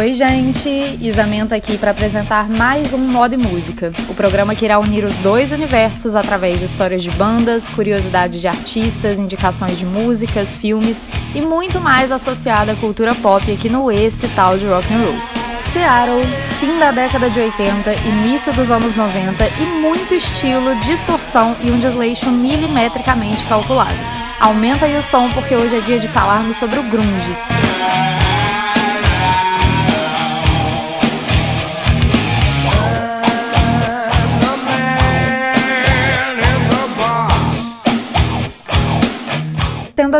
Oi, gente! Isamenta aqui para apresentar mais um Moda e Música, o programa que irá unir os dois universos através de histórias de bandas, curiosidades de artistas, indicações de músicas, filmes e muito mais associado à cultura pop aqui no esse tal de rock and roll. Seattle, fim da década de 80, início dos anos 90 e muito estilo, distorção e um desleixo milimetricamente calculado. Aumenta aí o som porque hoje é dia de falarmos sobre o grunge.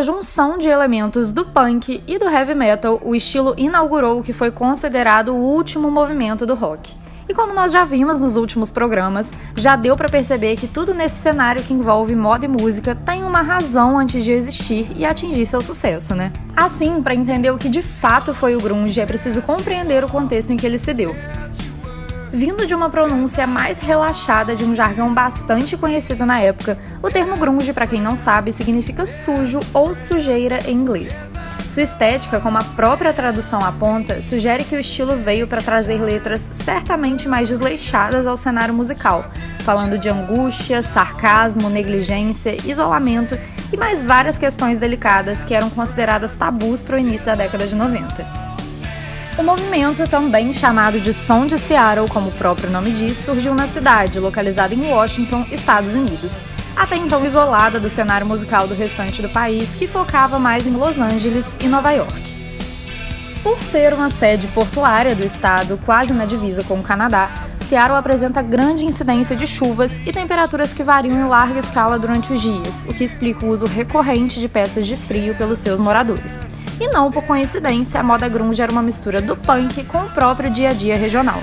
Junção de elementos do punk e do heavy metal, o estilo inaugurou o que foi considerado o último movimento do rock. E como nós já vimos nos últimos programas, já deu para perceber que tudo nesse cenário que envolve moda e música tem uma razão antes de existir e atingir seu sucesso, né? Assim, para entender o que de fato foi o grunge, é preciso compreender o contexto em que ele se deu. Vindo de uma pronúncia mais relaxada de um jargão bastante conhecido na época, o termo grunge, para quem não sabe, significa sujo ou sujeira em inglês. Sua estética, como a própria tradução aponta, sugere que o estilo veio para trazer letras certamente mais desleixadas ao cenário musical, falando de angústia, sarcasmo, negligência, isolamento e mais várias questões delicadas que eram consideradas tabus para o início da década de 90. O movimento, também chamado de Som de Seattle, como o próprio nome diz, surgiu na cidade, localizada em Washington, Estados Unidos. Até então isolada do cenário musical do restante do país, que focava mais em Los Angeles e Nova York. Por ser uma sede portuária do estado, quase na divisa com o Canadá, Seattle apresenta grande incidência de chuvas e temperaturas que variam em larga escala durante os dias, o que explica o uso recorrente de peças de frio pelos seus moradores. E não por coincidência, a moda grunge era uma mistura do punk com o próprio dia a dia regional.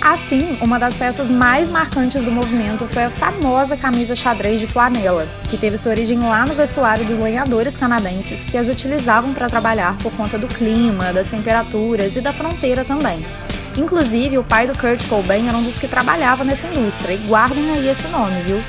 Assim, uma das peças mais marcantes do movimento foi a famosa camisa xadrez de flanela, que teve sua origem lá no vestuário dos lenhadores canadenses que as utilizavam para trabalhar por conta do clima, das temperaturas e da fronteira também. Inclusive, o pai do Kurt Cobain era um dos que trabalhava nessa indústria, e guardem aí esse nome, viu?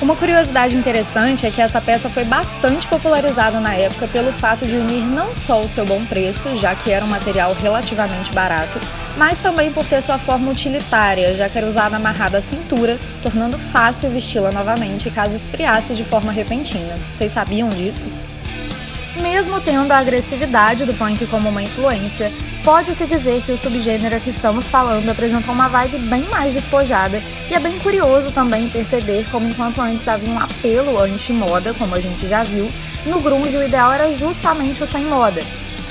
Uma curiosidade interessante é que essa peça foi bastante popularizada na época pelo fato de unir não só o seu bom preço, já que era um material relativamente barato, mas também por ter sua forma utilitária, já que era usada amarrada à cintura, tornando fácil vesti-la novamente caso esfriasse de forma repentina. Vocês sabiam disso? Mesmo tendo a agressividade do punk como uma influência, pode-se dizer que o subgênero que estamos falando apresentou uma vibe bem mais despojada, e é bem curioso também perceber como enquanto antes havia um apelo anti-moda, como a gente já viu, no grunge o ideal era justamente o sem moda.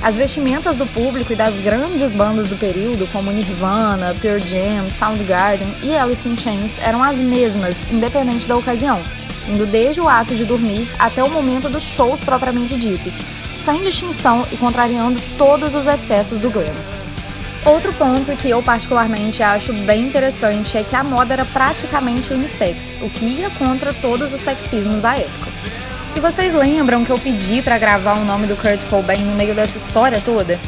As vestimentas do público e das grandes bandas do período, como Nirvana, Pure Jam, Soundgarden e Alice in Chains, eram as mesmas, independente da ocasião, indo desde o ato de dormir até o momento dos shows propriamente ditos, sem distinção e contrariando todos os excessos do glam. Outro ponto que eu particularmente acho bem interessante é que a moda era praticamente unissex, o que ia contra todos os sexismos da época. E vocês lembram que eu pedi para gravar o nome do Kurt Cobain no meio dessa história toda?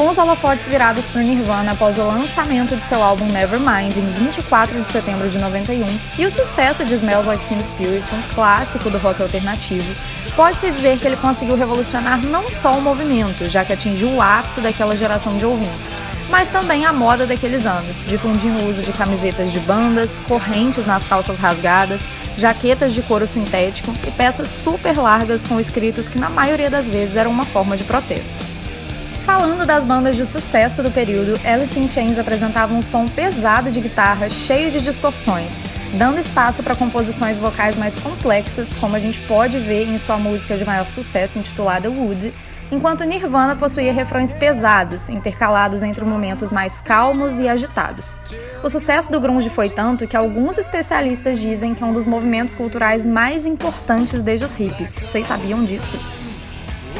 Com os holofotes virados para o Nirvana após o lançamento de seu álbum Nevermind em 24 de setembro de 91 e o sucesso de Smells Like Teen Spirit, um clássico do rock alternativo, Pode-se dizer que ele conseguiu revolucionar não só o movimento, já que atingiu o ápice daquela geração de ouvintes, mas também a moda daqueles anos, difundindo o uso de camisetas de bandas, correntes nas calças rasgadas, jaquetas de couro sintético e peças super largas com escritos que na maioria das vezes eram uma forma de protesto. Falando das bandas de sucesso do período, Alice in Chains apresentava um som pesado de guitarra cheio de distorções, dando espaço para composições vocais mais complexas, como a gente pode ver em sua música de maior sucesso intitulada Wood, enquanto Nirvana possuía refrões pesados, intercalados entre momentos mais calmos e agitados. O sucesso do grunge foi tanto que alguns especialistas dizem que é um dos movimentos culturais mais importantes desde os hippies. Vocês sabiam disso?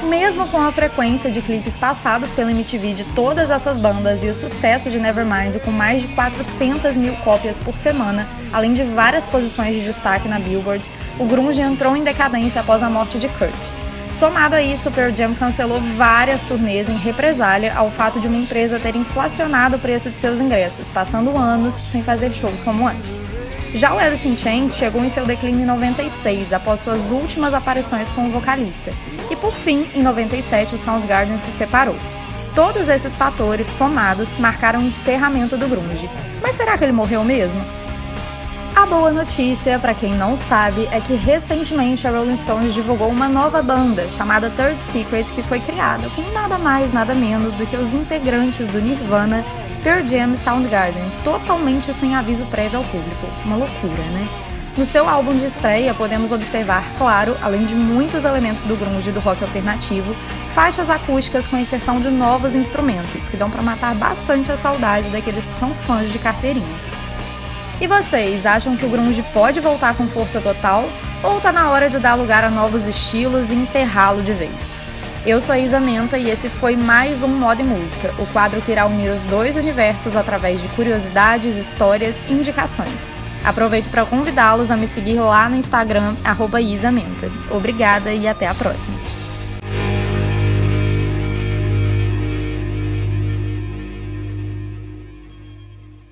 Mesmo com a frequência de clipes passados pela MTV de todas essas bandas e o sucesso de Nevermind com mais de 400 mil cópias por semana, além de várias posições de destaque na Billboard, o grunge entrou em decadência após a morte de Kurt. Somado a isso, Pearl Jam cancelou várias turnês em represália ao fato de uma empresa ter inflacionado o preço de seus ingressos, passando anos sem fazer shows como antes. Já o Alice in Chains chegou em seu declínio em 96, após suas últimas aparições com o vocalista. E por fim, em 97, o Soundgarden se separou. Todos esses fatores somados marcaram o encerramento do grunge. Mas será que ele morreu mesmo? A boa notícia, para quem não sabe, é que recentemente a Rolling Stones divulgou uma nova banda chamada Third Secret que foi criada com nada mais, nada menos do que os integrantes do Nirvana, Pearl Jam e Soundgarden, totalmente sem aviso prévio ao público. Uma loucura, né? No seu álbum de estreia, podemos observar, claro, além de muitos elementos do grunge e do rock alternativo, faixas acústicas com inserção de novos instrumentos, que dão para matar bastante a saudade daqueles que são fãs de carteirinha. E vocês, acham que o grunge pode voltar com força total? Ou tá na hora de dar lugar a novos estilos e enterrá-lo de vez? Eu sou a Isa Menta e esse foi mais um Moda e Música, o quadro que irá unir os dois universos através de curiosidades, histórias e indicações. Aproveito para convidá-los a me seguir lá no Instagram, Isa Menta. Obrigada e até a próxima!